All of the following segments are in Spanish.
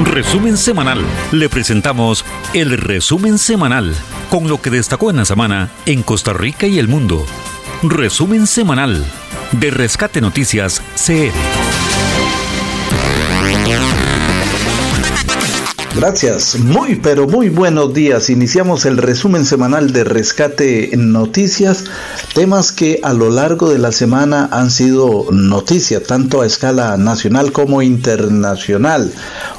Resumen semanal. Le presentamos el resumen semanal con lo que destacó en la semana en Costa Rica y el mundo. Resumen semanal de Rescate Noticias CR. Gracias, muy pero muy buenos días. Iniciamos el resumen semanal de Rescate Noticias, temas que a lo largo de la semana han sido noticia tanto a escala nacional como internacional.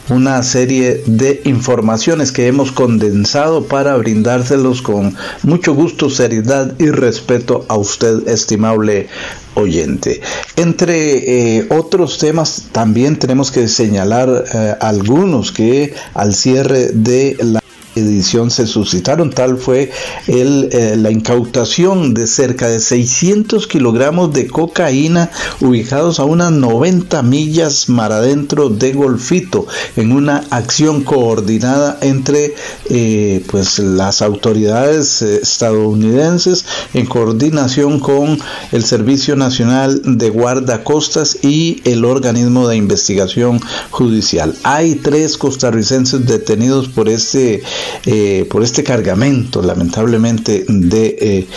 Una serie de informaciones que hemos condensado para brindárselos con mucho gusto, seriedad y respeto a usted, estimable oyente. Entre eh, otros temas, también tenemos que señalar eh, algunos que al cierre de la edición se suscitaron. Tal fue eh, la incautación de cerca de 600 kilogramos de cocaína ubicados a unas 90 millas mar adentro de Golfito en una acción coordinada entre eh, pues las autoridades eh, estadounidenses en coordinación con el Servicio Nacional de Guardacostas y el organismo de investigación judicial. Hay tres costarricenses detenidos por este eh, por este cargamento, lamentablemente, de, eh,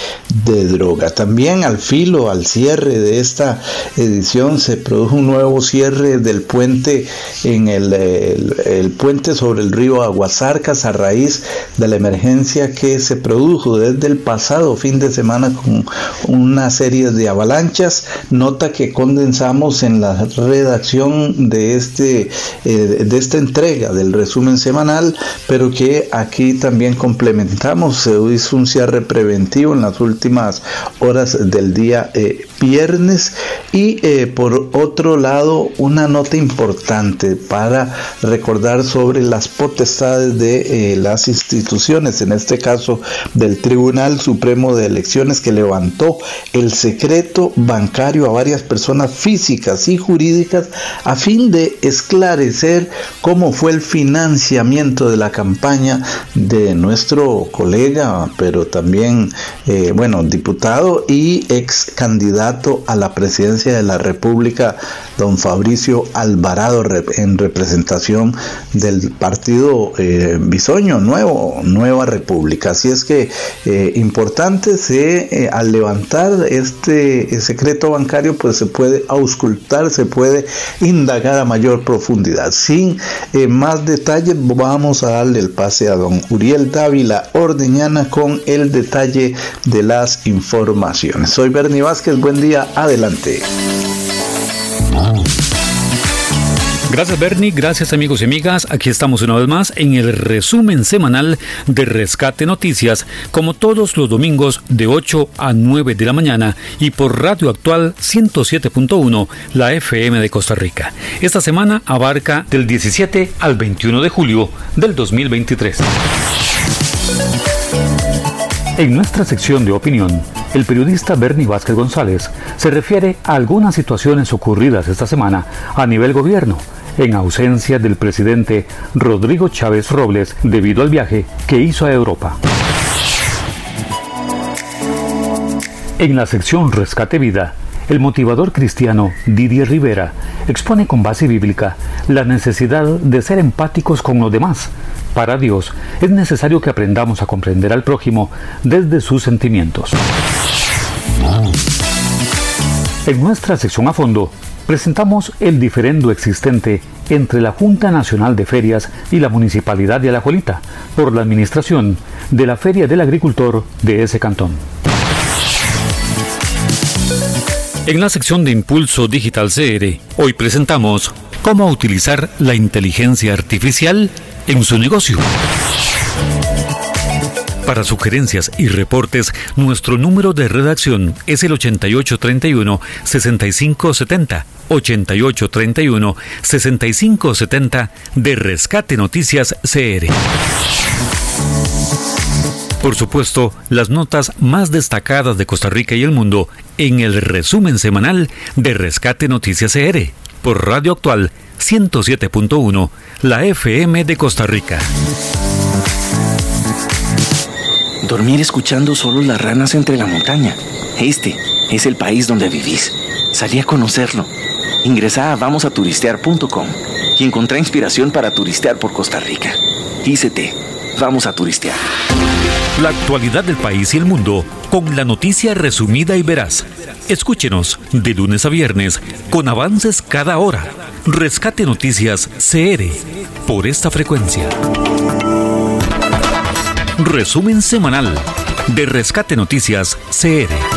de droga. También al filo, al cierre de esta edición, se produjo un nuevo cierre del puente en el, el, puente sobre el río Aguasarcas a raíz de la emergencia que se produjo desde el pasado fin de semana con una serie de avalanchas. Nota que condensamos en la redacción de este eh, de esta entrega del resumen semanal, pero que aquí también complementamos, se hizo un cierre preventivo en las últimas horas del día eh, viernes. Y eh, por otro lado una nota importante para recordar sobre las potestades de eh, las instituciones, en este caso del Tribunal Supremo de Elecciones que levantó el secreto bancario a varias personas físicas y jurídicas a fin de esclarecer cómo fue el financiamiento de la campaña de nuestro colega, pero también, eh, bueno, diputado y ex candidato a la presidencia de la República, don Fabricio Alvarado, en representación del partido eh, Bisoño, nuevo, Nueva República. Así es que eh, importante, se, al levantar este secreto bancario, pues se puede auscultar, se puede indagar a mayor profundidad. Sin más detalles, vamos a darle el pase a don Uriel Dávila Ordeñana con el detalle de las informaciones. Soy Bernie Vázquez, buen día, adelante. Gracias Bernie, gracias amigos y amigas. Aquí estamos una vez más en el resumen semanal de Rescate Noticias, como todos los domingos de 8 a 9 de la mañana y por Radio Actual 107.1, la FM de Costa Rica. Esta semana abarca del 17 al 21 de julio del 2023. En nuestra sección de opinión, el periodista Bernie Vázquez González se refiere a algunas situaciones ocurridas esta semana a nivel gobierno, en ausencia del presidente Rodrigo Chávez Robles debido al viaje que hizo a Europa. En la sección Rescate Vida, el motivador cristiano Didier Rivera expone con base bíblica la necesidad de ser empáticos con los demás. Para Dios es necesario que aprendamos a comprender al prójimo desde sus sentimientos. En nuestra sección a fondo, presentamos el diferendo existente entre la Junta Nacional de Ferias y la Municipalidad de Alajuelita por la administración de la Feria del Agricultor de ese cantón. En la sección de Impulso Digital CR, hoy presentamos cómo utilizar la inteligencia artificial en su negocio. Para sugerencias y reportes, nuestro número de redacción es el 8831-6570. 8831-6570 de Rescate Noticias CR. Por supuesto, las notas más destacadas de Costa Rica y el mundo en el resumen semanal de Rescate Noticias CR por Radio Actual 107.1, la FM de Costa Rica. Dormir escuchando solo las ranas entre la montaña. Este es el país donde vivís. Salí a conocerlo. Ingresa a vamosaturistear.com y encontrá inspiración para turistear por Costa Rica. ICT, vamos a turistear. La actualidad del país y el mundo con la noticia resumida y veraz. Escúchenos de lunes a viernes con avances cada hora. Rescate Noticias CR por esta frecuencia. Resumen semanal de Rescate Noticias CR.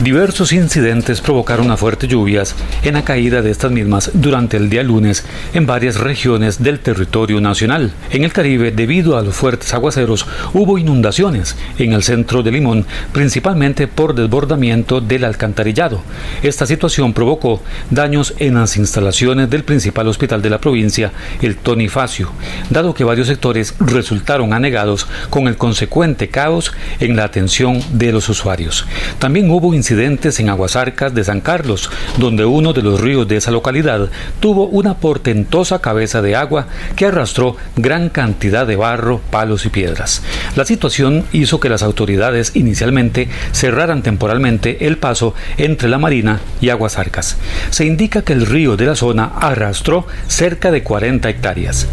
Diversos incidentes provocaron fuertes lluvias en la caída de estas mismas durante el día lunes en varias regiones del territorio nacional. En el Caribe, debido a los fuertes aguaceros, hubo inundaciones en el centro de Limón, principalmente por desbordamiento del alcantarillado. Esta situación provocó daños en las instalaciones del principal hospital de la provincia, el Tony Facio, dado que varios sectores resultaron anegados con el consecuente caos en la atención de los usuarios. También hubo incidentes incidentes en Aguasarcas de San Carlos, donde uno de los ríos de esa localidad tuvo una portentosa cabeza de agua que arrastró gran cantidad de barro, palos y piedras. La situación hizo que las autoridades inicialmente cerraran temporalmente el paso entre la Marina y Aguasarcas. Se indica que el río de la zona arrastró cerca de 40 hectáreas.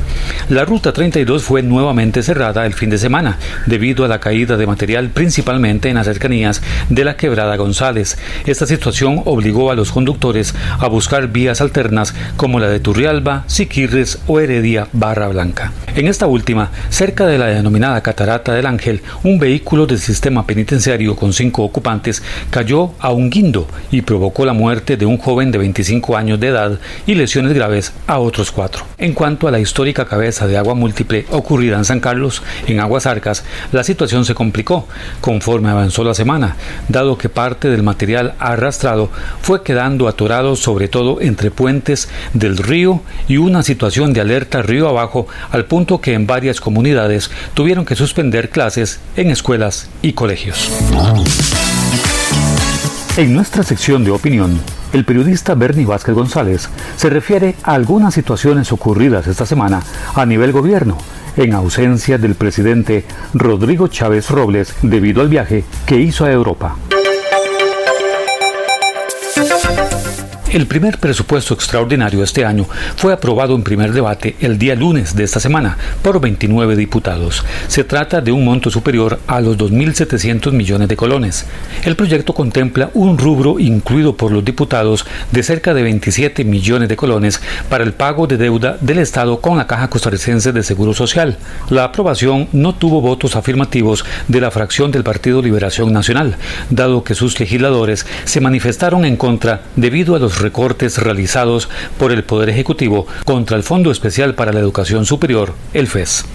La ruta 32 fue nuevamente cerrada el fin de semana debido a la caída de material principalmente en las cercanías de la quebrada González esta situación obligó a los conductores a buscar vías alternas como la de Turrialba, Siquirres o Heredia Barra Blanca. En esta última, cerca de la denominada Catarata del Ángel, un vehículo del sistema penitenciario con cinco ocupantes cayó a un guindo y provocó la muerte de un joven de 25 años de edad y lesiones graves a otros cuatro. En cuanto a la histórica cabeza de agua múltiple ocurrida en San Carlos, en Aguas Arcas, la situación se complicó conforme avanzó la semana, dado que parte de el material arrastrado fue quedando atorado sobre todo entre puentes del río y una situación de alerta río abajo al punto que en varias comunidades tuvieron que suspender clases en escuelas y colegios. En nuestra sección de opinión, el periodista Bernie Vázquez González se refiere a algunas situaciones ocurridas esta semana a nivel gobierno, en ausencia del presidente Rodrigo Chávez Robles debido al viaje que hizo a Europa. El primer presupuesto extraordinario este año fue aprobado en primer debate el día lunes de esta semana por 29 diputados. Se trata de un monto superior a los 2.700 millones de colones. El proyecto contempla un rubro incluido por los diputados de cerca de 27 millones de colones para el pago de deuda del Estado con la Caja Costarricense de Seguro Social. La aprobación no tuvo votos afirmativos de la fracción del Partido Liberación Nacional, dado que sus legisladores se manifestaron en contra debido a los recortes realizados por el Poder Ejecutivo contra el Fondo Especial para la Educación Superior, el FES.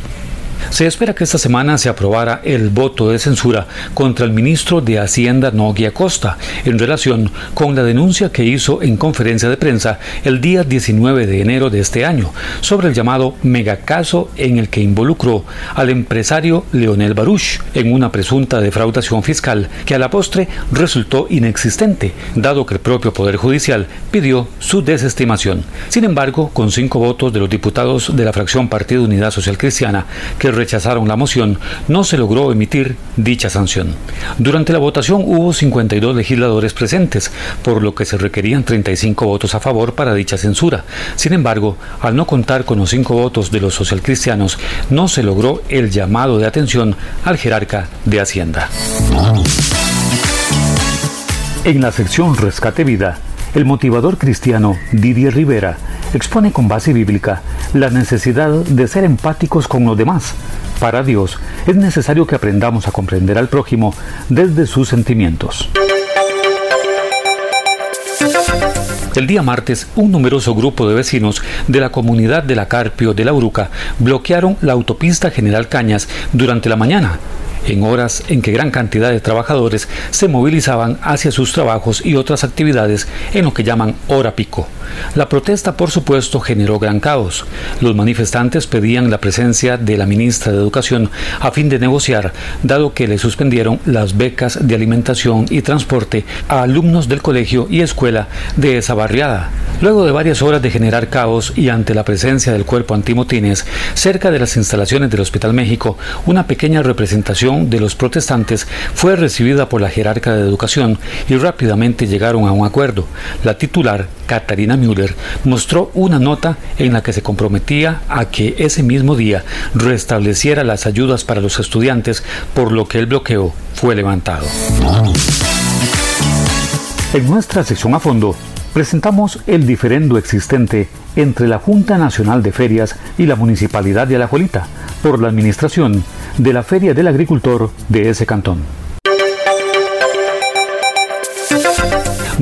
Se espera que esta semana se aprobara el voto de censura contra el ministro de Hacienda Nogui Acosta en relación con la denuncia que hizo en conferencia de prensa el día 19 de enero de este año sobre el llamado megacaso en el que involucró al empresario Leonel Baruch en una presunta defraudación fiscal que a la postre resultó inexistente, dado que el propio Poder Judicial pidió su desestimación. Sin embargo, con cinco votos de los diputados de la fracción Partido Unidad Social Cristiana que rechazaron la moción, no se logró emitir dicha sanción. Durante la votación hubo 52 legisladores presentes, por lo que se requerían 35 votos a favor para dicha censura. Sin embargo, al no contar con los cinco votos de los socialcristianos, no se logró el llamado de atención al jerarca de Hacienda. En la sección Rescate Vida, el motivador cristiano Didier Rivera expone con base bíblica la necesidad de ser empáticos con los demás. Para Dios es necesario que aprendamos a comprender al prójimo desde sus sentimientos. El día martes, un numeroso grupo de vecinos de la comunidad de la Carpio de la Uruca bloquearon la autopista General Cañas durante la mañana en horas en que gran cantidad de trabajadores se movilizaban hacia sus trabajos y otras actividades en lo que llaman hora pico. La protesta, por supuesto, generó gran caos. Los manifestantes pedían la presencia de la ministra de Educación a fin de negociar, dado que le suspendieron las becas de alimentación y transporte a alumnos del colegio y escuela de esa barriada. Luego de varias horas de generar caos y ante la presencia del cuerpo antimotines cerca de las instalaciones del Hospital México, una pequeña representación de los protestantes fue recibida por la jerarca de educación y rápidamente llegaron a un acuerdo. La titular, Katarina Müller, mostró una nota en la que se comprometía a que ese mismo día restableciera las ayudas para los estudiantes, por lo que el bloqueo fue levantado. En nuestra sección a fondo, presentamos el diferendo existente entre la Junta Nacional de Ferias y la Municipalidad de Alajuelita por la administración de la Feria del Agricultor de ese cantón.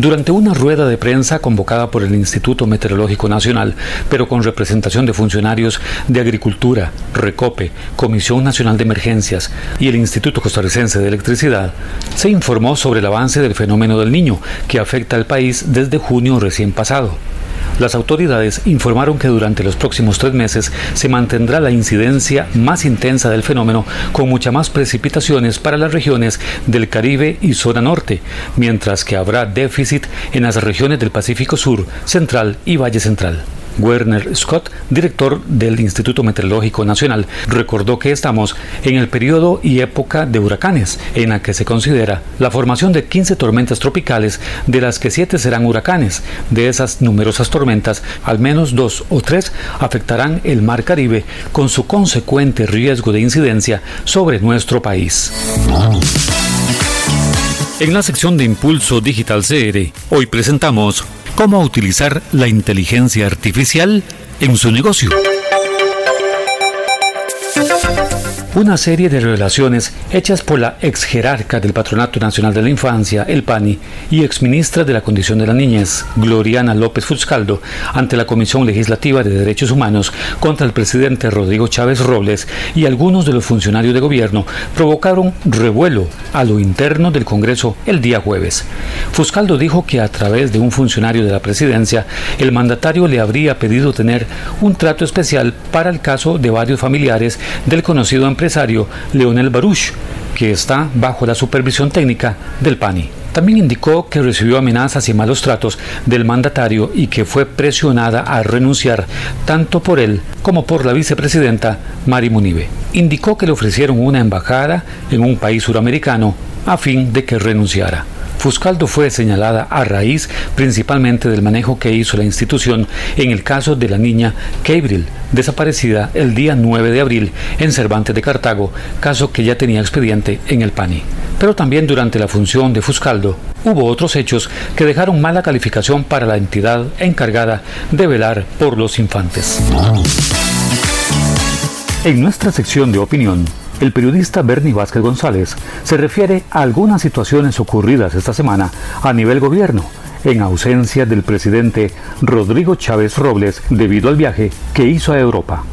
Durante una rueda de prensa convocada por el Instituto Meteorológico Nacional, pero con representación de funcionarios de Agricultura, Recope, Comisión Nacional de Emergencias y el Instituto Costarricense de Electricidad, se informó sobre el avance del fenómeno del niño que afecta al país desde junio recién pasado. Las autoridades informaron que durante los próximos tres meses se mantendrá la incidencia más intensa del fenómeno con muchas más precipitaciones para las regiones del Caribe y zona norte, mientras que habrá déficit en las regiones del Pacífico Sur, Central y Valle Central. Werner Scott, director del Instituto Meteorológico Nacional, recordó que estamos en el periodo y época de huracanes, en la que se considera la formación de 15 tormentas tropicales, de las que 7 serán huracanes. De esas numerosas tormentas, al menos 2 o 3 afectarán el Mar Caribe, con su consecuente riesgo de incidencia sobre nuestro país. En la sección de Impulso Digital CR, hoy presentamos cómo utilizar la inteligencia artificial en su negocio una serie de revelaciones hechas por la ex jerarca del Patronato Nacional de la Infancia, el PANI, y ex ministra de la Condición de la Niñez, Gloriana López Fuscaldo, ante la Comisión Legislativa de Derechos Humanos contra el presidente Rodrigo Chávez Robles y algunos de los funcionarios de gobierno, provocaron revuelo a lo interno del Congreso el día jueves. Fuscaldo dijo que a través de un funcionario de la presidencia, el mandatario le habría pedido tener un trato especial para el caso de varios familiares del conocido empresario Leonel Baruch, que está bajo la supervisión técnica del PANI. También indicó que recibió amenazas y malos tratos del mandatario y que fue presionada a renunciar tanto por él como por la vicepresidenta Mari Munive. Indicó que le ofrecieron una embajada en un país suramericano a fin de que renunciara. Fuscaldo fue señalada a raíz principalmente del manejo que hizo la institución en el caso de la niña Cabril, desaparecida el día 9 de abril en Cervantes de Cartago, caso que ya tenía expediente en el PANI. Pero también durante la función de Fuscaldo hubo otros hechos que dejaron mala calificación para la entidad encargada de velar por los infantes. En nuestra sección de opinión, el periodista Bernie Vázquez González se refiere a algunas situaciones ocurridas esta semana a nivel gobierno, en ausencia del presidente Rodrigo Chávez Robles debido al viaje que hizo a Europa.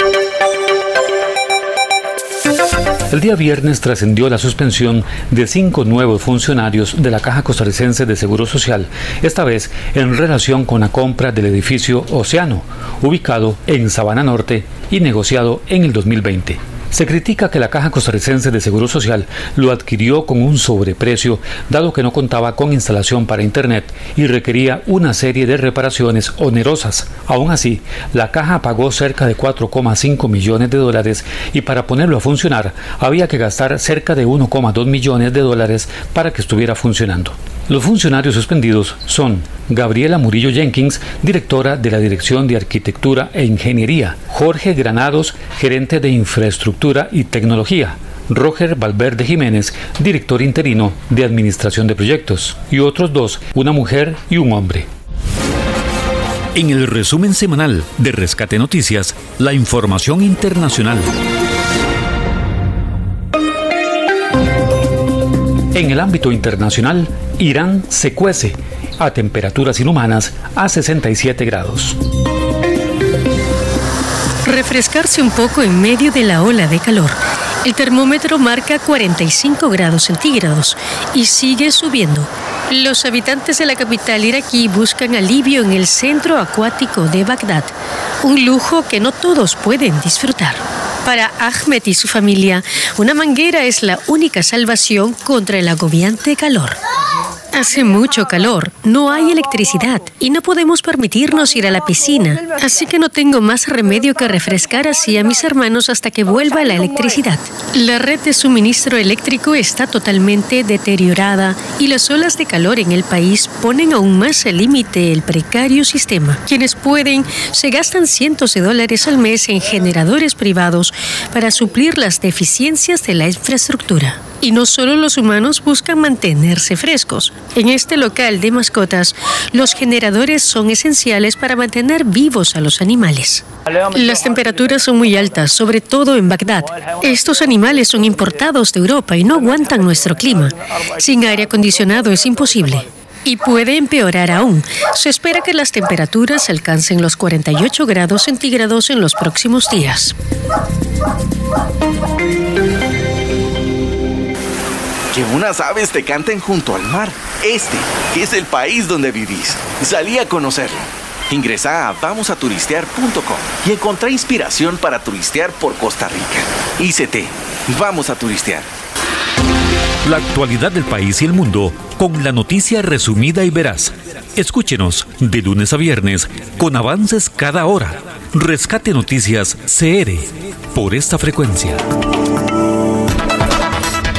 El día viernes trascendió la suspensión de cinco nuevos funcionarios de la Caja Costarricense de Seguro Social, esta vez en relación con la compra del edificio Océano, ubicado en Sabana Norte y negociado en el 2020. Se critica que la Caja Costarricense de Seguro Social lo adquirió con un sobreprecio, dado que no contaba con instalación para Internet y requería una serie de reparaciones onerosas. Aún así, la caja pagó cerca de 4,5 millones de dólares y para ponerlo a funcionar había que gastar cerca de 1,2 millones de dólares para que estuviera funcionando. Los funcionarios suspendidos son Gabriela Murillo Jenkins, directora de la Dirección de Arquitectura e Ingeniería, Jorge Granados, gerente de Infraestructura y Tecnología, Roger Valverde Jiménez, director interino de Administración de Proyectos, y otros dos, una mujer y un hombre. En el resumen semanal de Rescate Noticias, la información internacional. En el ámbito internacional, Irán se cuece a temperaturas inhumanas a 67 grados. Refrescarse un poco en medio de la ola de calor. El termómetro marca 45 grados centígrados y sigue subiendo. Los habitantes de la capital iraquí buscan alivio en el centro acuático de Bagdad, un lujo que no todos pueden disfrutar. Para Ahmed y su familia, una manguera es la única salvación contra el agobiante calor. Hace mucho calor, no hay electricidad y no podemos permitirnos ir a la piscina, así que no tengo más remedio que refrescar así a mis hermanos hasta que vuelva la electricidad. La red de suministro eléctrico está totalmente deteriorada y las olas de calor en el país ponen aún más al límite el precario sistema. Quienes pueden se gastan cientos de dólares al mes en generadores privados para suplir las deficiencias de la infraestructura. Y no solo los humanos buscan mantenerse frescos. En este local de mascotas, los generadores son esenciales para mantener vivos a los animales. Las temperaturas son muy altas, sobre todo en Bagdad. Estos animales son importados de Europa y no aguantan nuestro clima. Sin aire acondicionado es imposible. Y puede empeorar aún. Se espera que las temperaturas alcancen los 48 grados centígrados en los próximos días. Que unas aves te canten junto al mar. Este es el país donde vivís. Salí a conocerlo. Ingresa a vamosaturistear.com y encontrá inspiración para turistear por Costa Rica. ICT, vamos a turistear. La actualidad del país y el mundo con la noticia resumida y veraz. Escúchenos de lunes a viernes con avances cada hora. Rescate Noticias CR por esta frecuencia.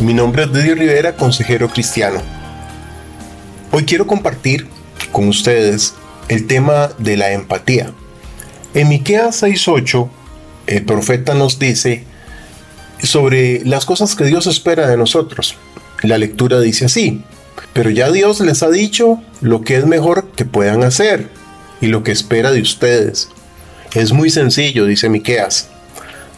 Mi nombre es Didier Rivera, consejero cristiano. Hoy quiero compartir con ustedes el tema de la empatía. En Miqueas 6:8, el profeta nos dice sobre las cosas que Dios espera de nosotros. La lectura dice así: Pero ya Dios les ha dicho lo que es mejor que puedan hacer y lo que espera de ustedes. Es muy sencillo, dice Miqueas.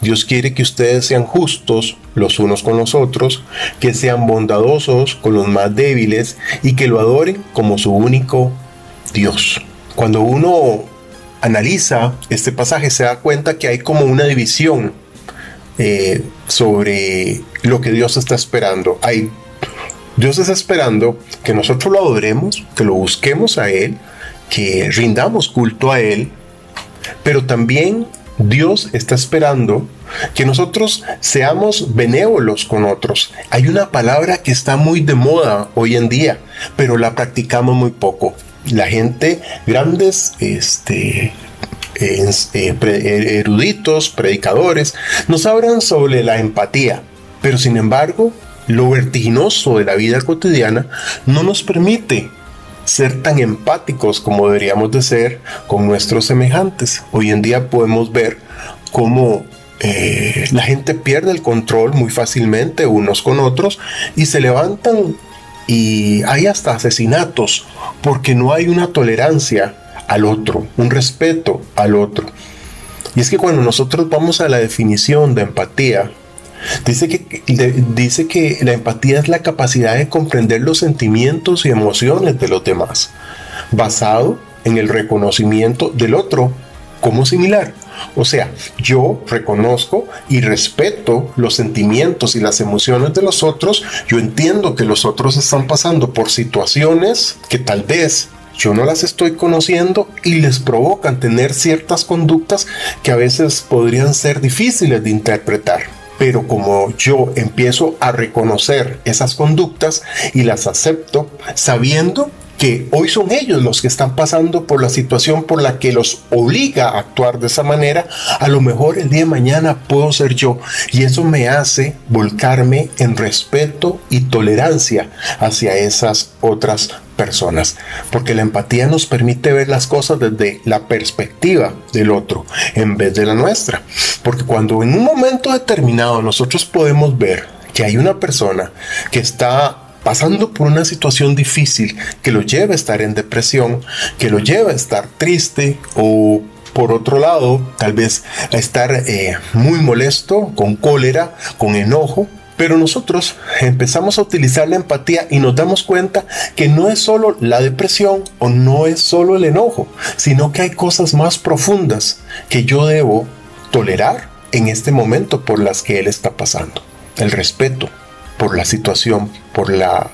Dios quiere que ustedes sean justos los unos con los otros, que sean bondadosos con los más débiles y que lo adoren como su único Dios. Cuando uno analiza este pasaje se da cuenta que hay como una división eh, sobre lo que Dios está esperando. Hay, Dios está esperando que nosotros lo adoremos, que lo busquemos a Él, que rindamos culto a Él, pero también Dios está esperando que nosotros seamos benévolos con otros. Hay una palabra que está muy de moda hoy en día, pero la practicamos muy poco. La gente, grandes este, eh, eruditos, predicadores, nos hablan sobre la empatía, pero sin embargo, lo vertiginoso de la vida cotidiana no nos permite ser tan empáticos como deberíamos de ser con nuestros semejantes. Hoy en día podemos ver cómo eh, la gente pierde el control muy fácilmente unos con otros y se levantan y hay hasta asesinatos porque no hay una tolerancia al otro, un respeto al otro. Y es que cuando nosotros vamos a la definición de empatía, Dice que, dice que la empatía es la capacidad de comprender los sentimientos y emociones de los demás, basado en el reconocimiento del otro como similar. O sea, yo reconozco y respeto los sentimientos y las emociones de los otros. Yo entiendo que los otros están pasando por situaciones que tal vez yo no las estoy conociendo y les provocan tener ciertas conductas que a veces podrían ser difíciles de interpretar pero como yo empiezo a reconocer esas conductas y las acepto sabiendo hoy son ellos los que están pasando por la situación por la que los obliga a actuar de esa manera, a lo mejor el día de mañana puedo ser yo. Y eso me hace volcarme en respeto y tolerancia hacia esas otras personas, porque la empatía nos permite ver las cosas desde la perspectiva del otro en vez de la nuestra, porque cuando en un momento determinado nosotros podemos ver que hay una persona que está pasando por una situación difícil que lo lleva a estar en depresión, que lo lleva a estar triste o por otro lado, tal vez estar eh, muy molesto, con cólera, con enojo, pero nosotros empezamos a utilizar la empatía y nos damos cuenta que no es solo la depresión o no es solo el enojo, sino que hay cosas más profundas que yo debo tolerar en este momento por las que él está pasando. El respeto por la situación, por la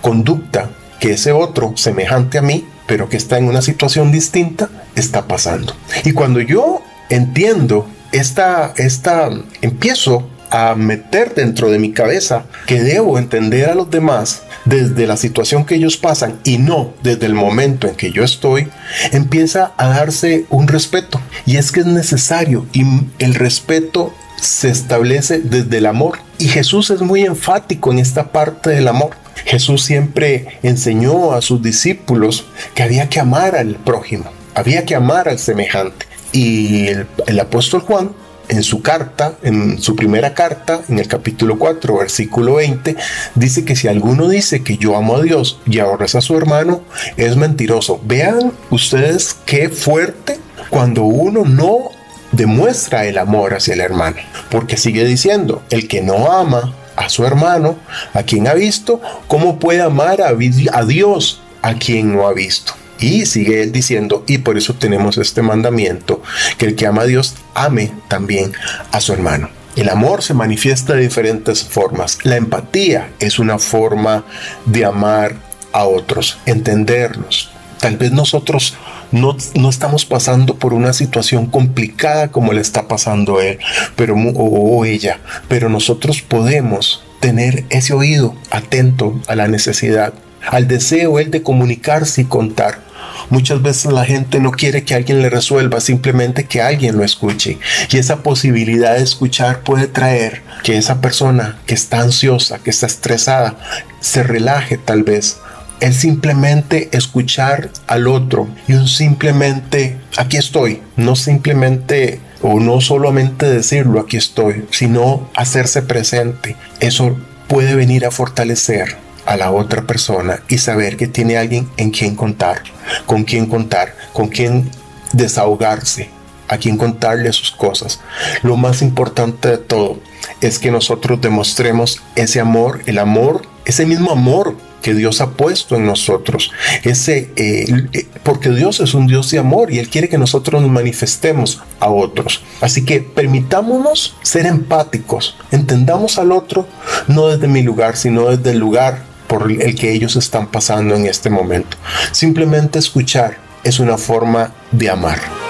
conducta que ese otro semejante a mí, pero que está en una situación distinta, está pasando. Y cuando yo entiendo esta, esta, empiezo a meter dentro de mi cabeza que debo entender a los demás desde la situación que ellos pasan y no desde el momento en que yo estoy, empieza a darse un respeto. Y es que es necesario y el respeto se establece desde el amor. Y Jesús es muy enfático en esta parte del amor. Jesús siempre enseñó a sus discípulos que había que amar al prójimo, había que amar al semejante. Y el, apóstol Juan en su carta, en su primera carta, en el capítulo 4, versículo 20, dice que si alguno dice que yo amo a Dios y aborrece a su hermano, es mentiroso. Vean ustedes qué fuerte cuando uno no demuestra el amor hacia el hermano, porque sigue diciendo, el que no ama a su hermano, a quien ha visto, ¿cómo puede amar a, Dios a quien no ha visto? Y sigue él diciendo, y por eso tenemos este mandamiento, que el que ama a Dios ame también a su hermano. El amor se manifiesta de diferentes formas. La empatía es una forma de amar a otros, entenderlos. Tal vez nosotros no, no, estamos pasando por una situación complicada como le está pasando él pero, o ella, pero nosotros podemos tener ese oído atento a la necesidad, al deseo él de comunicarse y contar. Muchas veces la gente no quiere que alguien le resuelva, simplemente que alguien lo escuche. Y esa posibilidad de escuchar puede traer que esa persona que está ansiosa, que está estresada, se relaje tal vez. El simplemente escuchar al otro y un simplemente aquí estoy, no simplemente o no solamente decirlo aquí estoy, sino hacerse presente. Eso puede venir a fortalecer a la otra persona y saber que tiene alguien en quien contar, con quien contar, con quien desahogarse, a quien contarle sus cosas. Lo más importante de todo es que nosotros demostremos ese amor, el amor, ese mismo amor que Dios ha puesto en nosotros. Ese, eh, eh, porque Dios es un Dios de amor y Él quiere que nosotros nos manifestemos a otros. Así que permitámonos ser empáticos, entendamos al otro no desde mi lugar, sino desde el lugar por el que ellos están pasando en este momento. Simplemente escuchar es una forma de amar.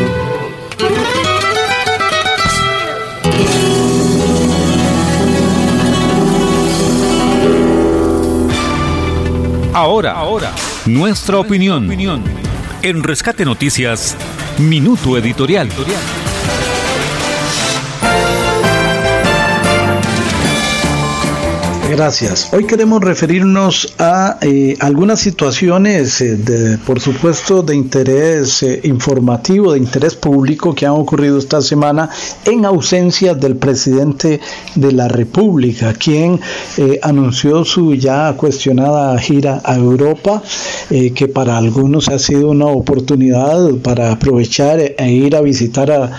Ahora, ahora, nuestra opinión. En Rescate Noticias, Minuto Editorial. Gracias. Hoy queremos referirnos a eh, algunas situaciones, eh, de, por supuesto, de interés eh, informativo, de interés público que han ocurrido esta semana en ausencia del presidente de la República, quien anunció su ya cuestionada gira a Europa, que para algunos ha sido una oportunidad para aprovechar e ir a visitar a,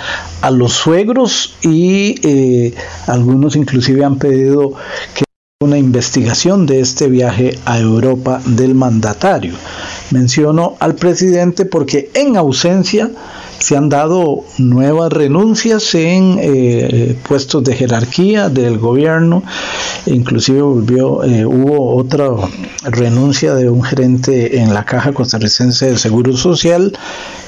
a los suegros y algunos inclusive han pedido que una investigación de este viaje a Europa del mandatario. Menciono al presidente porque en ausencia se han dado nuevas renuncias en eh, puestos de jerarquía del gobierno, inclusive volvió, eh, hubo otra renuncia de un gerente en la Caja Costarricense del Seguro Social,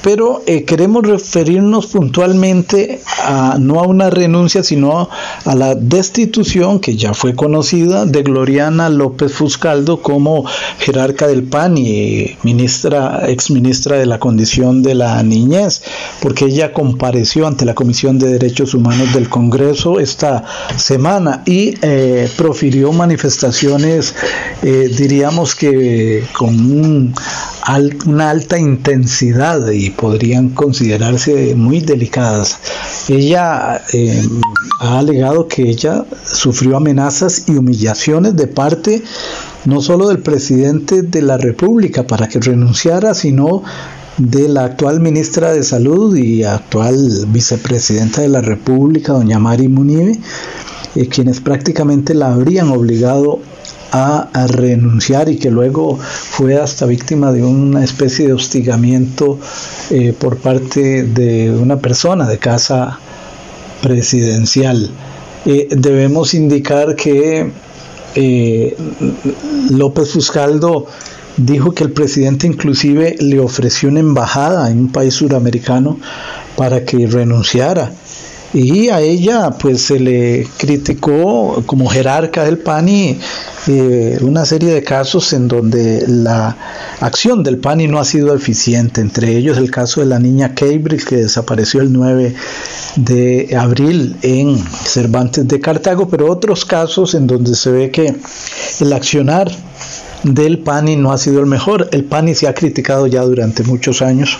pero eh, queremos referirnos puntualmente a, no a una renuncia, sino a la destitución que ya fue conocida de Gloriana López Fuscaldo como jerarca del PAN y ministra, ex ministra de la condición de la niñez. Porque ella compareció ante la Comisión de Derechos Humanos del Congreso esta semana y eh, profirió manifestaciones, eh, diríamos que con una alta intensidad y podrían considerarse muy delicadas. Ella eh, ha alegado que ella sufrió amenazas y humillaciones de parte no solo del presidente de la República para que renunciara, sino de la actual ministra de Salud y actual vicepresidenta de la República, doña Mari Munive, eh, quienes prácticamente la habrían obligado a, renunciar y que luego fue hasta víctima de una especie de hostigamiento eh, por parte de una persona de casa presidencial. Eh, debemos indicar que López Fuscaldo dijo que el presidente inclusive le ofreció una embajada en un país suramericano para que renunciara. Y a ella pues se le criticó como jerarca del PANI eh, una serie de casos en donde la acción del PANI no ha sido eficiente, entre ellos el caso de la niña Cambridge que desapareció el 9 de abril en Cervantes de Cartago, pero otros casos en donde se ve que el accionar del PANI no ha sido el mejor. El PANI se ha criticado ya durante muchos años.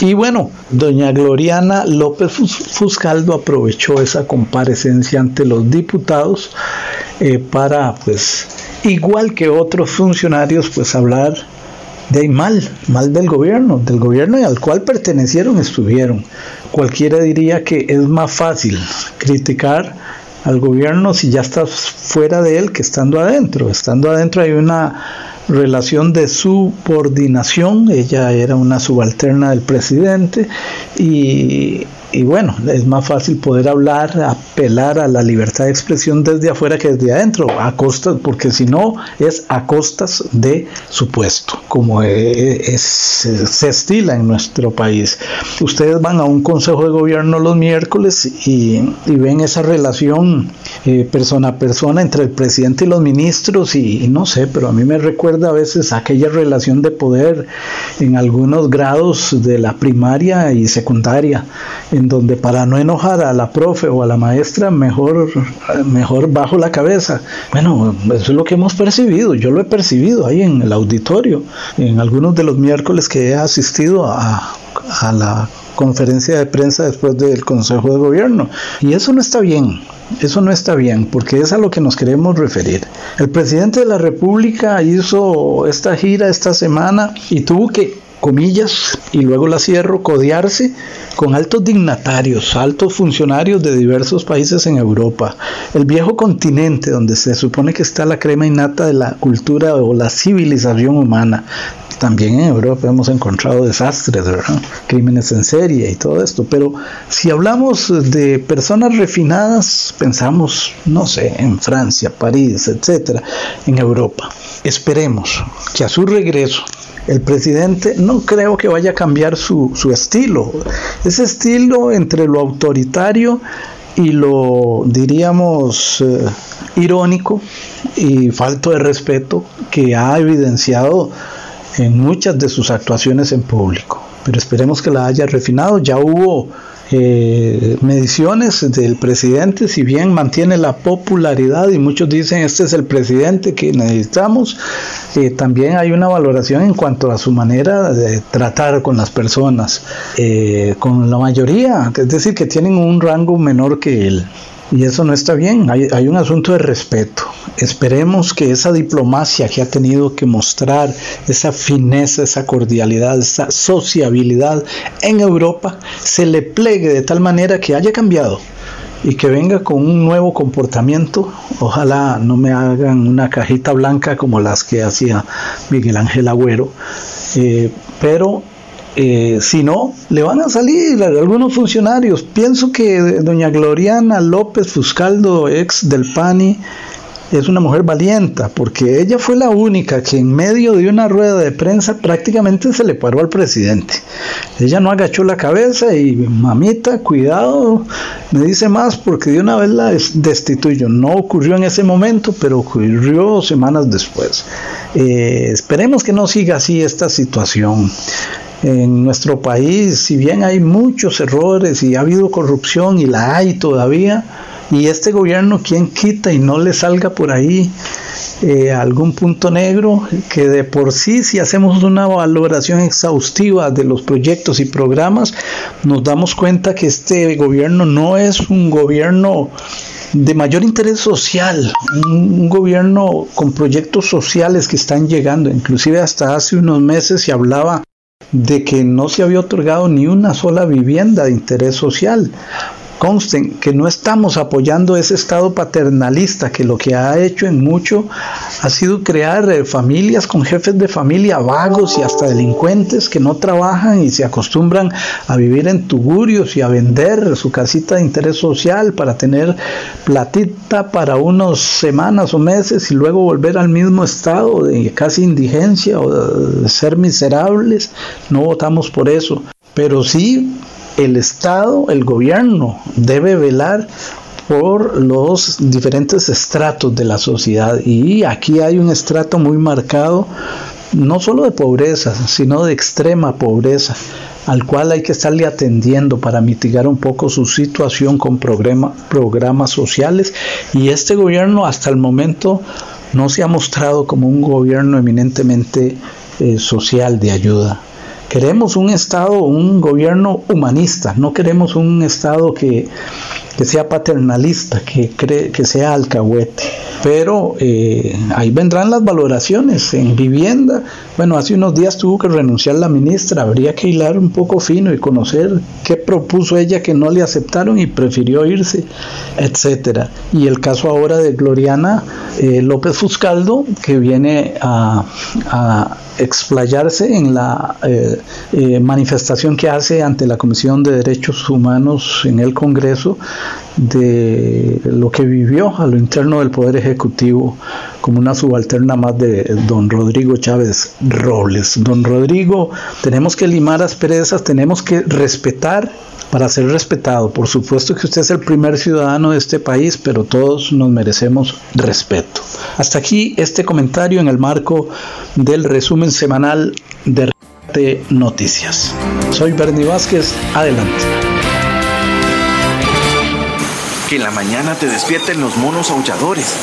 Y bueno, doña Gloriana López Fuscaldo aprovechó esa comparecencia ante los diputados eh, para, pues, igual que otros funcionarios, pues hablar de mal, mal del gobierno, del gobierno al cual pertenecieron, estuvieron. Cualquiera diría que es más fácil criticar al gobierno si ya estás fuera de él que estando adentro. Estando adentro hay una relación de subordinación, ella era una subalterna del presidente y y bueno, es más fácil poder hablar, apelar a la libertad de expresión desde afuera que desde adentro, a costas, porque si no es a costas de su puesto, como es, se estila en nuestro país. Ustedes van a un consejo de gobierno los miércoles y, ven esa relación eh, persona a persona entre el presidente y los ministros y, y no sé, pero a mí me recuerda a veces aquella relación de poder en algunos grados de la primaria y secundaria donde para no enojar a la profe o a la maestra, mejor, mejor bajo la cabeza. Bueno, eso es lo que hemos percibido, yo lo he percibido ahí en el auditorio, en algunos de los miércoles que he asistido a, a la conferencia de prensa después del Consejo de Gobierno. Y eso no está bien, eso no está bien, porque es a lo que nos queremos referir. El presidente de la República hizo esta gira esta semana y tuvo que comillas, y luego la cierro, codearse con altos dignatarios, altos funcionarios de diversos países en Europa, el viejo continente donde se supone que está la crema innata de la cultura o la civilización humana. También en Europa hemos encontrado desastres, crímenes en serie y todo esto, pero si hablamos de personas refinadas, pensamos, no sé, en Francia, París, etcétera, en Europa. Esperemos que a su regreso el presidente no creo que vaya a cambiar su, estilo. Ese estilo entre lo autoritario y lo, diríamos, eh, irónico y falto de respeto que ha evidenciado en muchas de sus actuaciones en público. Pero esperemos que la haya refinado. Ya hubo eh, mediciones del presidente, si bien mantiene la popularidad y muchos dicen este es el presidente que necesitamos, eh, también hay una valoración en cuanto a su manera de tratar con las personas, eh, con la mayoría, es decir, que tienen un rango menor que él. Y eso no está bien, hay, hay, un asunto de respeto. Esperemos que esa diplomacia que ha tenido que mostrar, esa fineza, esa cordialidad, esa sociabilidad en Europa, se le plegue de tal manera que haya cambiado y que venga con un nuevo comportamiento. Ojalá no me hagan una cajita blanca como las que hacía Miguel Ángel Agüero, eh, pero eh, si no, le van a salir algunos funcionarios. Pienso que doña Gloriana López Fuscaldo, ex del PANI, es una mujer valienta, porque ella fue la única que en medio de una rueda de prensa prácticamente se le paró al presidente. Ella no agachó la cabeza y mamita, cuidado, me dice más porque de una vez la destituyo. No ocurrió en ese momento, pero ocurrió semanas después. Eh, esperemos que no siga así esta situación. En nuestro país, si bien hay muchos errores y ha habido corrupción y la hay todavía, y este gobierno, ¿quién quita y no le salga por ahí eh, algún punto negro? Que de por sí, si hacemos una valoración exhaustiva de los proyectos y programas, nos damos cuenta que este gobierno no es un gobierno de mayor interés social, un, gobierno con proyectos sociales que están llegando, inclusive hasta hace unos meses se hablaba de que no se había otorgado ni una sola vivienda de interés social consten que no estamos apoyando ese Estado paternalista que lo que ha hecho en mucho ha sido crear eh, familias con jefes de familia vagos y hasta delincuentes que no trabajan y se acostumbran a vivir en tugurios y a vender su casita de interés social para tener platita para unas semanas o meses y luego volver al mismo estado de casi indigencia o de ser miserables. No votamos por eso. Pero sí el Estado, el gobierno, debe velar por los diferentes estratos de la sociedad. Y aquí hay un estrato muy marcado, no solo de pobreza, sino de extrema pobreza, al cual hay que estarle atendiendo para mitigar un poco su situación con programas sociales. Y este gobierno hasta el momento no se ha mostrado como un gobierno eminentemente eh, social de ayuda. Queremos un Estado, un gobierno humanista, no queremos un Estado que, sea paternalista, que, cree, que sea alcahuete. Pero eh, ahí vendrán las valoraciones en vivienda. Bueno, hace unos días tuvo que renunciar la ministra, habría que hilar un poco fino y conocer qué propuso ella que no le aceptaron y prefirió irse, etcétera. Y el caso ahora de Gloriana eh, López Fuscaldo, que viene a explayarse en la eh, eh, manifestación que hace ante la Comisión de Derechos Humanos en el Congreso de lo que vivió a lo interno del Poder Ejecutivo como una subalterna más de don Rodrigo Chávez Robles. Don Rodrigo, tenemos que limar asperezas, tenemos que respetar para ser respetado. Por supuesto que usted es el primer ciudadano de este país, pero todos nos merecemos respeto. Hasta aquí este comentario en el marco del resumen semanal de Noticias. Soy Bernie Vázquez, adelante. Que la mañana te despierten los monos aulladores.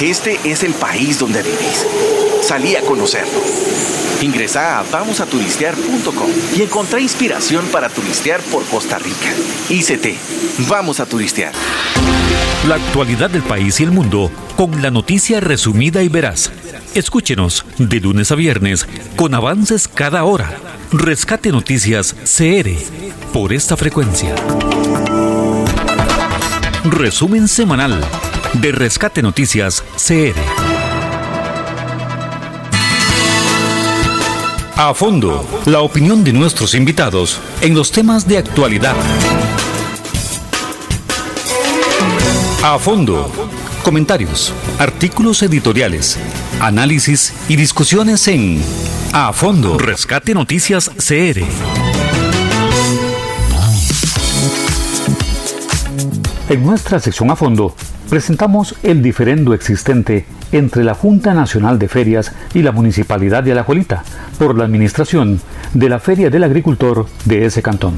Este es el país donde vivís. Salí a conocerlo. Ingresa a vamosaturistear.com y encontrá inspiración para turistear por Costa Rica. ICT, vamos a turistear. La actualidad del país y el mundo con la noticia resumida y veraz. Escúchenos de lunes a viernes con avances cada hora. Rescate Noticias CR por esta frecuencia. Resumen semanal de Rescate Noticias CR. A fondo, la opinión de nuestros invitados en los temas de actualidad. A fondo, comentarios, artículos editoriales, análisis y discusiones en A fondo, Rescate Noticias CR. En nuestra sección A fondo, presentamos el diferendo existente entre la Junta Nacional de Ferias y la Municipalidad de Alajuelita por la administración de la Feria del Agricultor de ese cantón.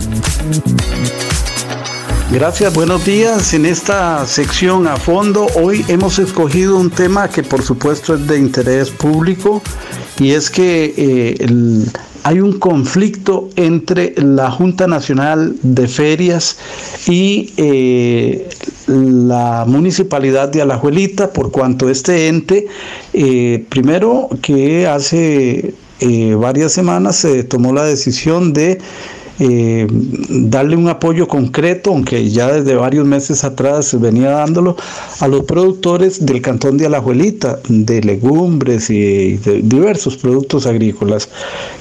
Gracias, buenos días. En esta sección a fondo, hoy hemos escogido un tema que por supuesto es de interés público y es que eh, hay un conflicto entre la Junta Nacional de Ferias y eh, la Municipalidad de Alajuelita, por cuanto este ente, eh, primero que hace eh, varias semanas se tomó la decisión de eh, darle un apoyo concreto, aunque ya desde varios meses atrás venía dándolo, a los productores del cantón de Alajuelita, de legumbres y de diversos productos agrícolas,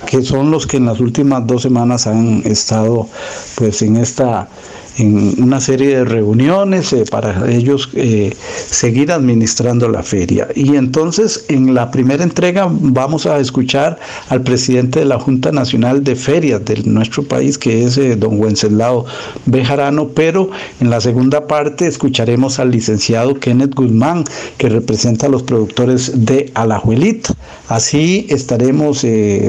que son los que en las últimas dos semanas han estado pues en esta en una serie de reuniones eh, para ellos eh, seguir administrando la feria. Y entonces en la primera entrega vamos a escuchar al presidente de la Junta Nacional de Ferias de nuestro país, que es eh, don Wenceslao Bejarano, pero en la segunda parte escucharemos al licenciado Kenneth Guzmán, que representa a los productores de Alajuelita. Así estaremos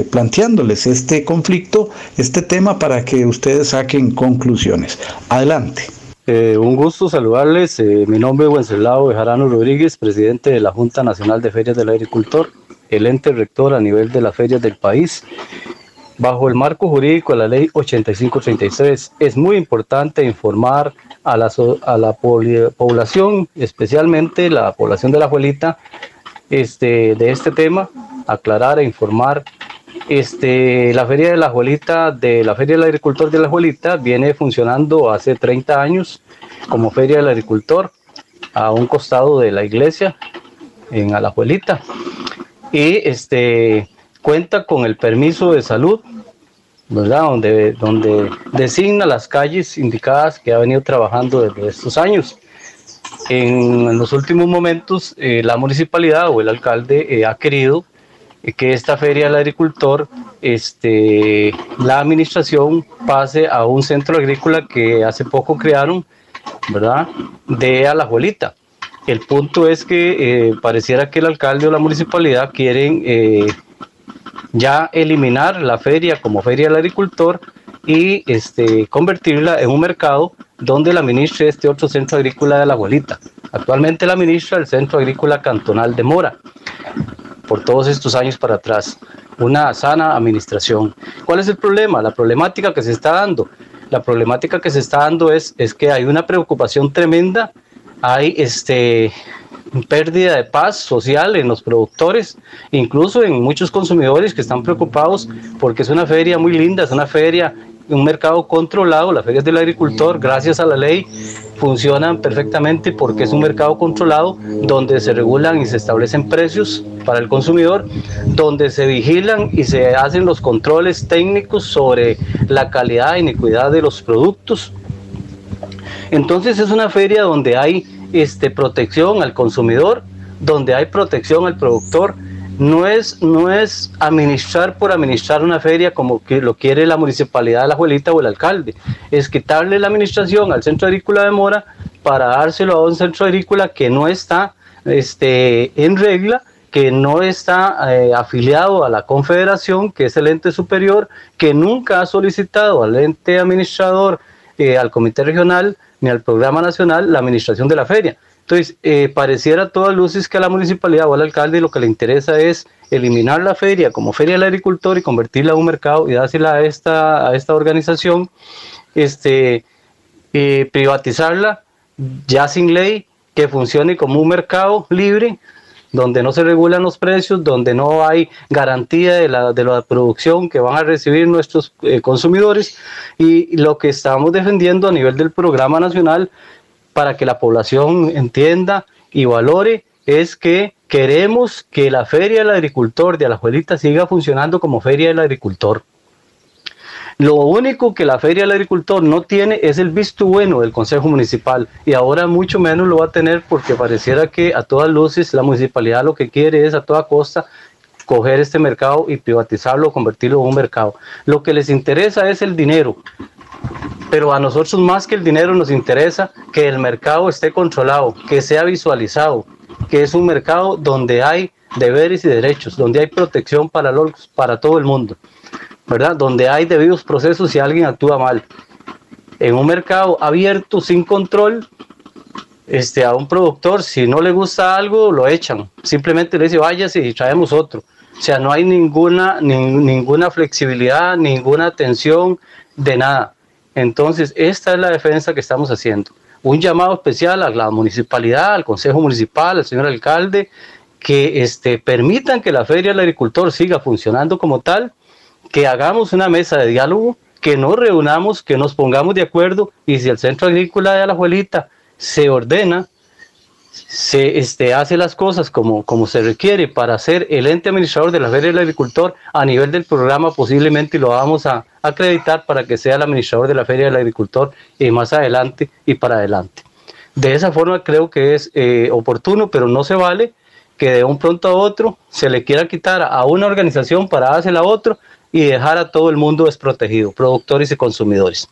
planteándoles este conflicto, este tema, para que ustedes saquen conclusiones. Adelante. Eh, un gusto saludarles. Eh, mi nombre es Wenceslao Bejarano Rodríguez, presidente de la Junta Nacional de Ferias del Agricultor, el ente rector a nivel de las ferias del país. Bajo el marco jurídico de la ley 8533, es muy importante informar a la, a la población, especialmente la población de la abuelita, este, de este tema, aclarar e informar este, la Feria de la Abuelita, de la Feria del Agricultor de la Abuelita, viene funcionando hace 30 años como Feria del Agricultor a un costado de la iglesia en Alajuelita. Y este, cuenta con el permiso de salud, ¿verdad? Donde, donde designa las calles indicadas que ha venido trabajando desde estos años. En, los últimos momentos, eh, la municipalidad o el alcalde eh, ha querido que esta feria del agricultor, este, la administración pase a un centro agrícola que hace poco crearon, ¿verdad? De Alajuelita. El punto es que eh, pareciera que el alcalde o la municipalidad quieren eh, ya eliminar la feria como feria del agricultor y este, convertirla en un mercado donde la ministra este otro centro agrícola de la abuelita. Actualmente la ministra del Centro Agrícola Cantonal de Mora por todos estos años para atrás. Una sana administración. ¿Cuál es el problema? La problemática que se está dando. La problemática que se está dando es, es que hay una preocupación tremenda, hay este, pérdida de paz social en los productores, incluso en muchos consumidores que están preocupados porque es una feria muy linda, es una feria un mercado controlado, las ferias del agricultor, gracias a la ley, funcionan perfectamente porque es un mercado controlado donde se regulan y se establecen precios para el consumidor, donde se vigilan y se hacen los controles técnicos sobre la calidad y iniquidad de los productos. Entonces es una feria donde hay este, protección al consumidor, donde hay protección al productor, no es, no es administrar por administrar una feria como que lo quiere la municipalidad la abuelita o el alcalde, es quitarle la administración al centro agrícola de Mora para dárselo a un centro agrícola que no está este, en regla, que no está eh, afiliado a la confederación, que es el ente superior, que nunca ha solicitado al ente administrador, eh, al comité regional ni al programa nacional la administración de la feria. Entonces, eh, pareciera a todas luces que a la municipalidad o al alcalde lo que le interesa es eliminar la feria como feria del agricultor y convertirla en un mercado y dársela a esta, a esta organización, este, eh, privatizarla ya sin ley, que funcione como un mercado libre, donde no se regulan los precios, donde no hay garantía de la, de la producción que van a recibir nuestros eh, consumidores. Y lo que estamos defendiendo a nivel del programa nacional para que la población entienda y valore es que queremos que la Feria del Agricultor de Alajuelita siga funcionando como Feria del Agricultor. Lo único que la Feria del Agricultor no tiene es el visto bueno del Consejo Municipal y ahora mucho menos lo va a tener porque pareciera que a todas luces la municipalidad lo que quiere es a toda costa coger este mercado y privatizarlo, convertirlo en un mercado. Lo que les interesa es el dinero, pero a nosotros más que el dinero nos interesa que el mercado esté controlado, que sea visualizado, que es un mercado donde hay deberes y derechos, donde hay protección para, los, para todo el mundo, ¿verdad? Donde hay debidos procesos si alguien actúa mal. En un mercado abierto, sin control, este, a un productor, si no le gusta algo, lo echan. Simplemente le dice, váyase y traemos otro. O sea, no hay ninguna, ninguna flexibilidad, ninguna atención de nada. Entonces, esta es la defensa que estamos haciendo. Un llamado especial a la municipalidad, al Consejo Municipal, al señor alcalde, que este, permitan que la Feria del Agricultor siga funcionando como tal, que hagamos una mesa de diálogo, que nos reunamos, que nos pongamos de acuerdo y si el Centro Agrícola de Alajuelita se ordena, se este, hace las cosas como, como se requiere para ser el ente administrador de la Feria del Agricultor a nivel del programa, posiblemente lo vamos a acreditar para que sea el administrador de la Feria del Agricultor y más adelante y para adelante. De esa forma creo que es eh, oportuno, pero no se vale que de un pronto a otro se le quiera quitar a una organización para dársela a otro y dejar a todo el mundo desprotegido, productores y consumidores.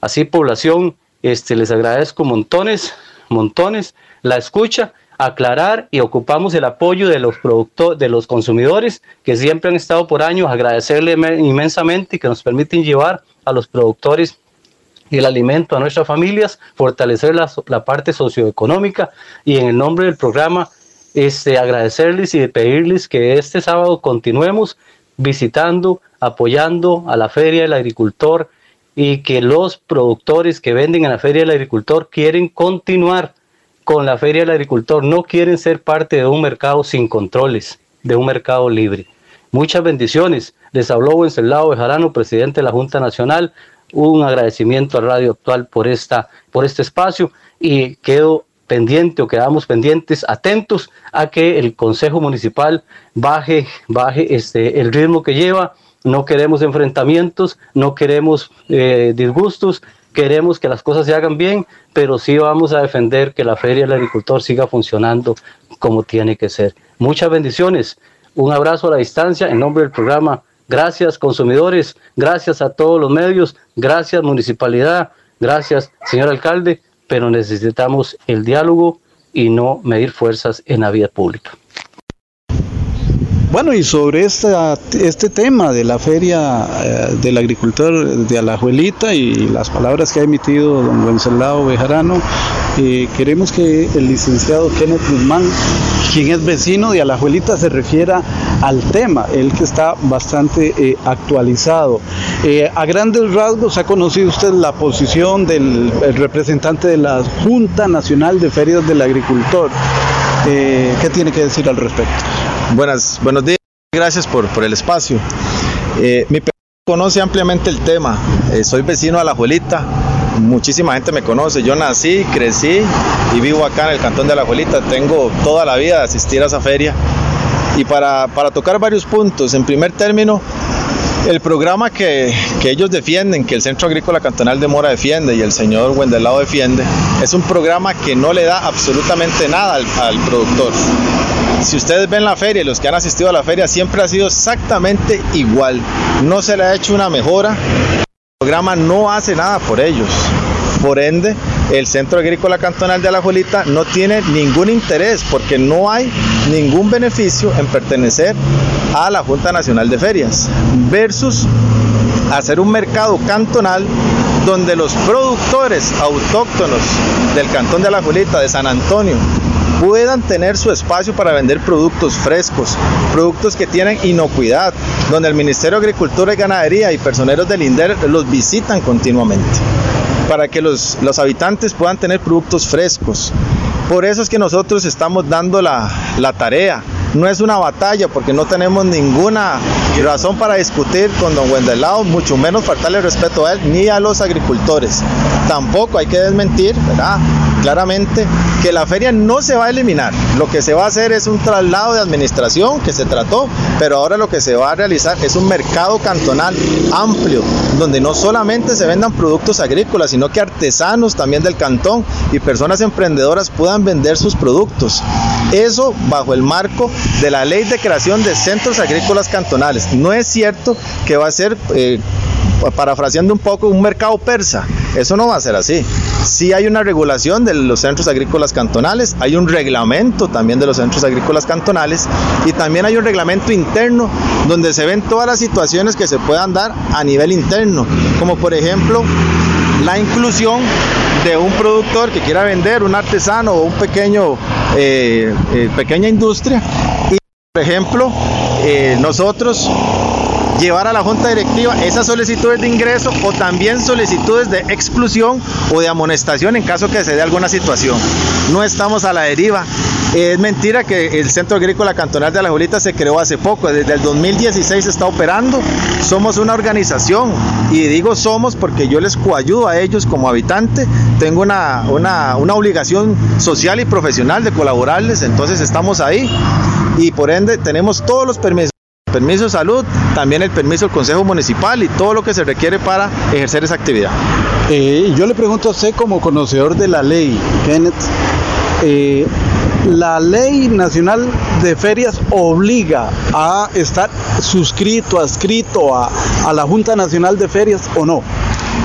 Así, población, este, les agradezco montones montones la escucha, aclarar y ocupamos el apoyo de los productores, de los consumidores que siempre han estado por años, agradecerle inmensamente que nos permiten llevar a los productores el alimento a nuestras familias, fortalecer la, la, parte socioeconómica y en el nombre del programa este, agradecerles y pedirles que este sábado continuemos visitando, apoyando a la Feria del Agricultor y que los productores que venden en la Feria del Agricultor quieren continuar con la Feria del Agricultor, no quieren ser parte de un mercado sin controles, de un mercado libre. Muchas bendiciones. Les habló Wenceslao Bejarano, presidente de la Junta Nacional. Un agradecimiento a Radio Actual por, esta, por este espacio y quedo pendiente o quedamos pendientes, atentos a que el Consejo Municipal baje, baje este, el ritmo que lleva no queremos enfrentamientos, no queremos eh, disgustos, queremos que las cosas se hagan bien, pero sí vamos a defender que la Feria del Agricultor siga funcionando como tiene que ser. Muchas bendiciones, un abrazo a la distancia en nombre del programa. Gracias consumidores, gracias a todos los medios, gracias municipalidad, gracias señor alcalde, pero necesitamos el diálogo y no medir fuerzas en la vía pública. Bueno, y sobre este tema de la feria eh, del agricultor de Alajuelita y las palabras que ha emitido don Wenceslao Bejarano, eh, queremos que el licenciado Kenneth Guzmán, quien es vecino de Alajuelita, se refiera al tema, el que está bastante eh, actualizado. a grandes rasgos, ¿ha conocido usted la posición del representante de la Junta Nacional de Ferias del Agricultor? ¿Qué tiene que decir al respecto? Buenas, buenos días, gracias por, por el espacio. Eh, mi conoce ampliamente el tema, eh, soy vecino de La Juelita, muchísima gente me conoce, yo nací, crecí y vivo acá en el cantón de La Juelita, tengo toda la vida de asistir a esa feria. Y para, para tocar varios puntos, en primer término, el programa que, que, ellos defienden, que el Centro Agrícola Cantonal de Mora defiende y el señor Wendelao defiende, es un programa que no le da absolutamente nada al, al productor. Si ustedes ven la feria los que han asistido a la feria, siempre ha sido exactamente igual. No se le ha hecho una mejora. El programa no hace nada por ellos. Por ende, el Centro Agrícola Cantonal de Alajuelita no tiene ningún interés porque no hay ningún beneficio en pertenecer a la Junta Nacional de Ferias versus hacer un mercado cantonal donde los productores autóctonos del Cantón de Alajuelita, de San Antonio, puedan tener su espacio para vender productos frescos, productos que tienen inocuidad, donde el Ministerio de Agricultura y Ganadería y personeros del INDER los visitan continuamente, para que los, los habitantes puedan tener productos frescos. Por eso es que nosotros estamos dando la, la tarea no es una batalla porque no tenemos ninguna razón para discutir con don Wendelao, mucho menos faltarle respeto a él ni a los agricultores. Tampoco hay que desmentir, ¿verdad? Claramente que la feria no se va a eliminar. Lo que se va a hacer es un traslado de administración que se trató, pero ahora lo que se va a realizar es un mercado cantonal amplio, donde no solamente se vendan productos agrícolas, sino que artesanos también del cantón y personas emprendedoras puedan vender sus productos. Eso bajo el marco de la ley de creación de centros agrícolas cantonales. No es cierto que va a ser, eh, parafraseando un poco, un mercado persa. Eso no va a ser así. Sí hay una regulación de los centros agrícolas cantonales, hay un reglamento también de los centros agrícolas cantonales y también hay un reglamento interno donde se ven todas las situaciones que se puedan dar a nivel interno, como por ejemplo la inclusión de un productor que quiera vender, un artesano o un pequeño, eh, eh, pequeña industria. Y, por ejemplo, eh, nosotros llevar a la junta directiva esas solicitudes de ingreso o también solicitudes de exclusión o de amonestación en caso que se dé alguna situación. No estamos a la deriva Es mentira que el Centro Agrícola Cantonal de Alajuelita se creó hace poco, desde el 2016 está operando. Somos una organización y digo somos porque yo les coayudo a ellos como habitante. Tengo una, una, una obligación social y profesional de colaborarles, entonces estamos ahí y por ende tenemos todos los permisos permiso de salud, también el permiso del Consejo Municipal y todo lo que se requiere para ejercer esa actividad. Eh, yo le pregunto a usted como conocedor de la ley, Kenneth, eh, la ley nacional de ferias obliga a estar suscrito, adscrito a, a la Junta Nacional de Ferias o no.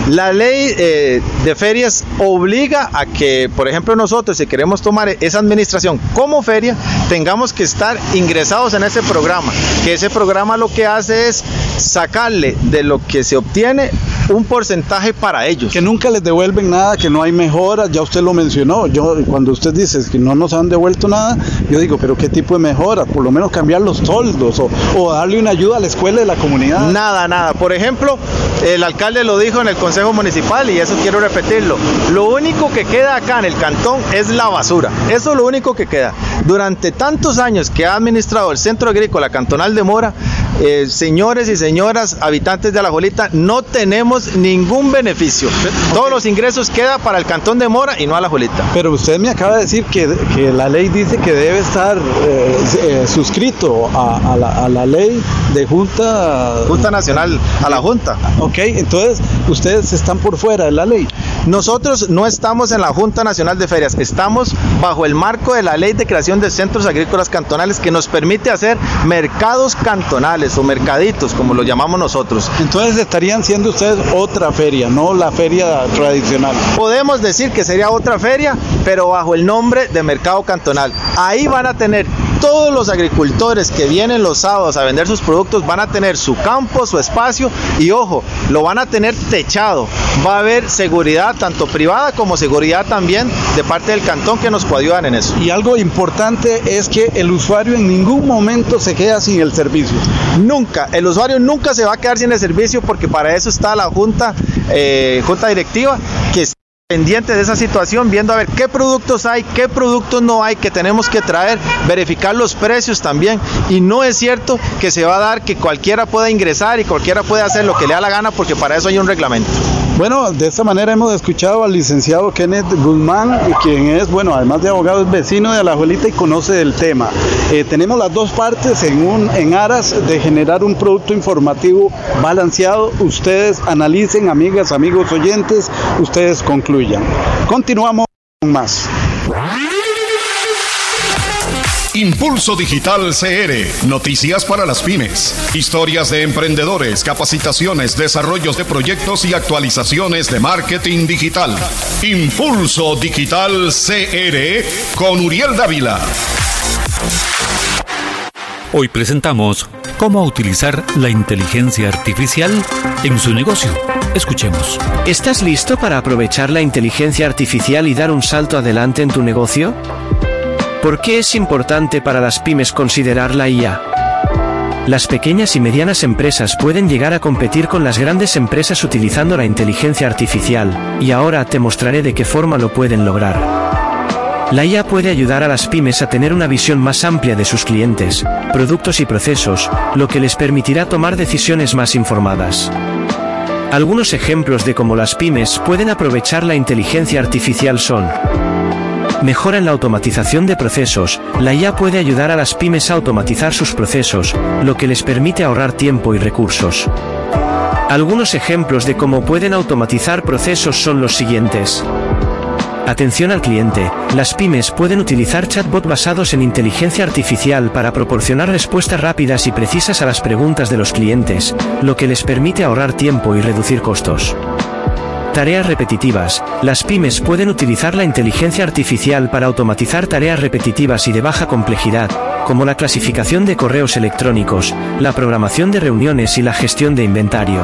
La ley eh, de ferias obliga a que, por ejemplo, nosotros, si queremos tomar esa administración como feria, tengamos que estar ingresados en ese programa. Que ese programa lo que hace es sacarle de lo que se obtiene un porcentaje para ellos. Que nunca les devuelven nada, que no hay mejoras, ya usted lo mencionó. Yo, cuando usted dice que no nos han devuelto nada, yo digo, pero ¿qué tipo de mejoras? Por lo menos cambiar los toldos o, o darle una ayuda a la escuela de la comunidad. Nada, nada. Por ejemplo, el alcalde lo dijo en el Consejo Municipal y eso quiero repetirlo. Lo único que queda acá en el cantón es la basura. Eso es lo único que queda. Durante tantos años que ha administrado el Centro Agrícola Cantonal de Mora, eh, señores y señoras habitantes de Alajuelita, no tenemos ningún beneficio. Todos los ingresos quedan para el Cantón de Mora y no a Alajuelita. Pero usted me acaba de decir que, que la ley dice que debe estar eh, eh, suscrito a, a, la, a, la, ley de Junta... Junta Nacional, a la Junta. Ok, entonces ustedes están por fuera de la ley. Nosotros no estamos en la Junta Nacional de Ferias, estamos bajo el marco de la ley de creación de centros agrícolas cantonales que nos permite hacer mercados cantonales o mercaditos, como lo llamamos nosotros. Entonces estarían siendo ustedes otra feria, no la feria tradicional. Podemos decir que sería otra feria, pero bajo el nombre de mercado cantonal. Ahí van a tener todos los agricultores que vienen los sábados a vender sus productos van a tener su campo, su espacio y ojo, lo van a tener techado. Va a haber seguridad tanto privada como seguridad también de parte del cantón que nos coadyuvan en eso. Y algo importante es que el usuario en ningún momento se queda sin el servicio. Nunca, el usuario nunca se va a quedar sin el servicio porque para eso está la junta, eh, junta directiva que está pendiente de esa situación, viendo a ver qué productos hay, qué productos no hay, que tenemos que traer, verificar los precios también. Y no es cierto que se va a dar que cualquiera pueda ingresar y cualquiera pueda hacer lo que le da la gana, porque para eso hay un reglamento. Bueno, de esta manera hemos escuchado al licenciado Kenneth Guzmán, quien es, bueno, además de abogado, es vecino de Alajuelita y conoce del tema. Eh, tenemos las dos partes en, un, en aras de generar un producto informativo balanceado. Ustedes analicen, amigas, amigos oyentes, ustedes Continuamos con más. Impulso Digital CR, noticias para las pymes, historias de emprendedores, capacitaciones, desarrollos de proyectos y actualizaciones de marketing digital. Impulso Digital CR con Uriel Dávila. Hoy presentamos cómo utilizar la inteligencia artificial en su negocio. Escuchemos. ¿Estás listo para aprovechar la inteligencia artificial y dar un salto adelante en tu negocio? ¿Por qué es importante para las pymes considerar la IA? Las pequeñas y medianas empresas pueden llegar a competir con las grandes empresas utilizando la inteligencia artificial, y ahora te mostraré de qué forma lo pueden lograr. La IA puede ayudar a las pymes a tener una visión más amplia de sus clientes, productos y procesos, lo que les permitirá tomar decisiones más informadas. Algunos ejemplos de cómo las pymes pueden aprovechar la inteligencia artificial son Mejora en la automatización de procesos. La IA puede ayudar a las pymes a automatizar sus procesos, lo que les permite ahorrar tiempo y recursos. Algunos ejemplos de cómo pueden automatizar procesos son los siguientes. Atención al cliente. Las pymes pueden utilizar chatbot basados en inteligencia artificial para proporcionar respuestas rápidas y precisas a las preguntas de los clientes, lo que les permite ahorrar tiempo y reducir costos. Tareas repetitivas. Las pymes pueden utilizar la inteligencia artificial para automatizar tareas repetitivas y de baja complejidad, como la clasificación de correos electrónicos, la programación de reuniones y la gestión de inventario.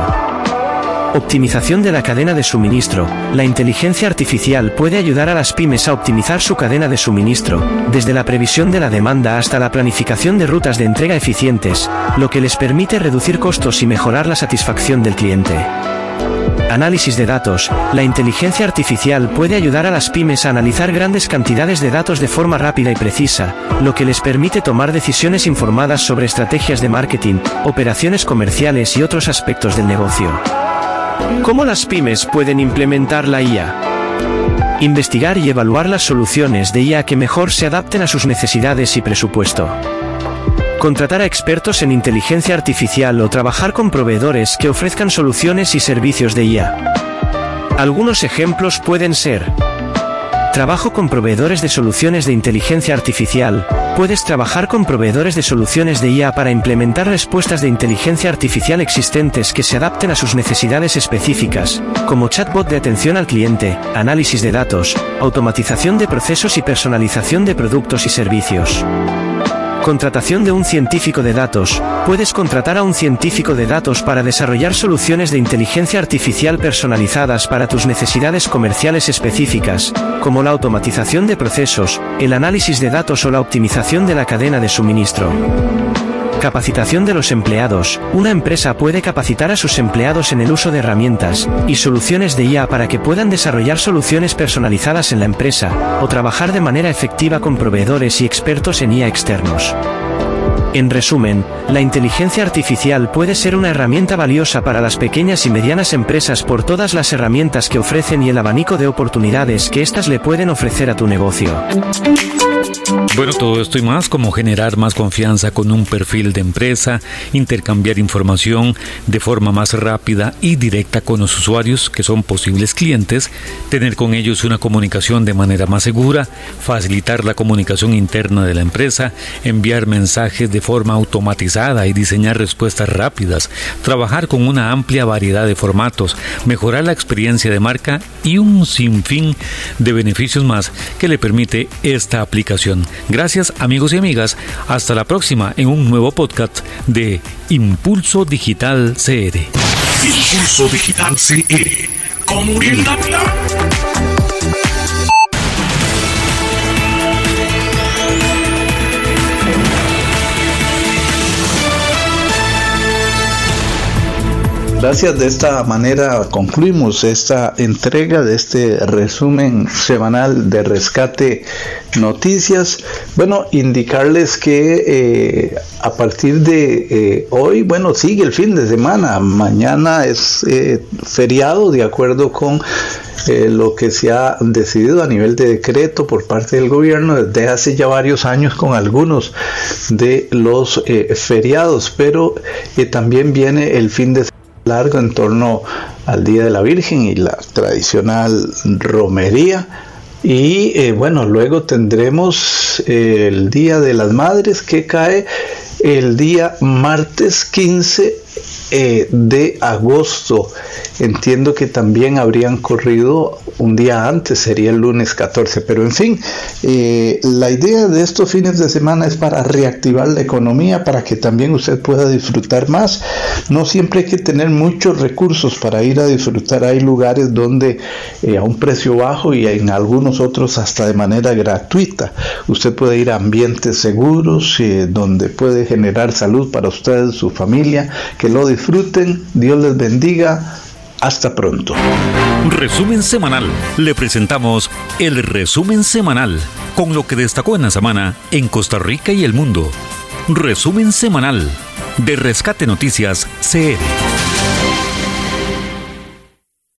Optimización de la cadena de suministro. La inteligencia artificial puede ayudar a las pymes a optimizar su cadena de suministro, desde la previsión de la demanda hasta la planificación de rutas de entrega eficientes, lo que les permite reducir costos y mejorar la satisfacción del cliente. Análisis de datos. La inteligencia artificial puede ayudar a las pymes a analizar grandes cantidades de datos de forma rápida y precisa, lo que les permite tomar decisiones informadas sobre estrategias de marketing, operaciones comerciales y otros aspectos del negocio. ¿Cómo las pymes pueden implementar la IA? Investigar y evaluar las soluciones de IA que mejor se adapten a sus necesidades y presupuesto. Contratar a expertos en inteligencia artificial o trabajar con proveedores que ofrezcan soluciones y servicios de IA. Algunos ejemplos pueden ser Trabajo con proveedores de soluciones de inteligencia artificial. Puedes trabajar con proveedores de soluciones de IA para implementar respuestas de inteligencia artificial existentes que se adapten a sus necesidades específicas, como chatbot de atención al cliente, análisis de datos, automatización de procesos y personalización de productos y servicios. Contratación de un científico de datos. Puedes contratar a un científico de datos para desarrollar soluciones de inteligencia artificial personalizadas para tus necesidades comerciales específicas, como la automatización de procesos, el análisis de datos o la optimización de la cadena de suministro. Capacitación de los empleados. Una empresa puede capacitar a sus empleados en el uso de herramientas y soluciones de IA para que puedan desarrollar soluciones personalizadas en la empresa, o trabajar de manera efectiva con proveedores y expertos en IA externos. En resumen, la inteligencia artificial puede ser una herramienta valiosa para las pequeñas y medianas empresas por todas las herramientas que ofrecen y el abanico de oportunidades que éstas le pueden ofrecer a tu negocio. Bueno, todo esto y más como generar más confianza con un perfil de empresa, intercambiar información de forma más rápida y directa con los usuarios que son posibles clientes, tener con ellos una comunicación de manera más segura, facilitar la comunicación interna de la empresa, enviar mensajes de forma automatizada y diseñar respuestas rápidas, trabajar con una amplia variedad de formatos, mejorar la experiencia de marca y un sinfín de beneficios más que le permite esta aplicación. Gracias amigos y amigas, hasta la próxima en un nuevo podcast de Impulso Digital CR. Impulso Digital CR. Gracias, de esta manera concluimos esta entrega de este resumen semanal de rescate noticias. Bueno, indicarles que eh, a partir de eh, hoy, bueno, sigue el fin de semana, mañana es eh, feriado de acuerdo con lo que se ha decidido a nivel de decreto por parte del gobierno desde hace ya varios años con algunos de los feriados, pero también viene el fin de largo en torno al Día de la Virgen y la tradicional romería. Y eh, bueno, luego tendremos eh, el Día de las Madres que cae el día martes 15 eh, de agosto. Entiendo que también habrían corrido un día antes, sería el lunes 14, pero en fin, eh, la idea de estos fines de semana es para reactivar la economía, para que también usted pueda disfrutar más. No siempre hay que tener muchos recursos para ir a disfrutar. Hay lugares donde eh, a un precio bajo y en algunos otros hasta de manera gratuita. Usted puede ir a ambientes seguros, donde puede generar salud para usted, su familia, que lo disfruten, Dios les bendiga. Hasta pronto. Resumen semanal. Le presentamos el resumen semanal con lo que destacó en la semana en Costa Rica y el mundo. Resumen semanal de Rescate Noticias CR.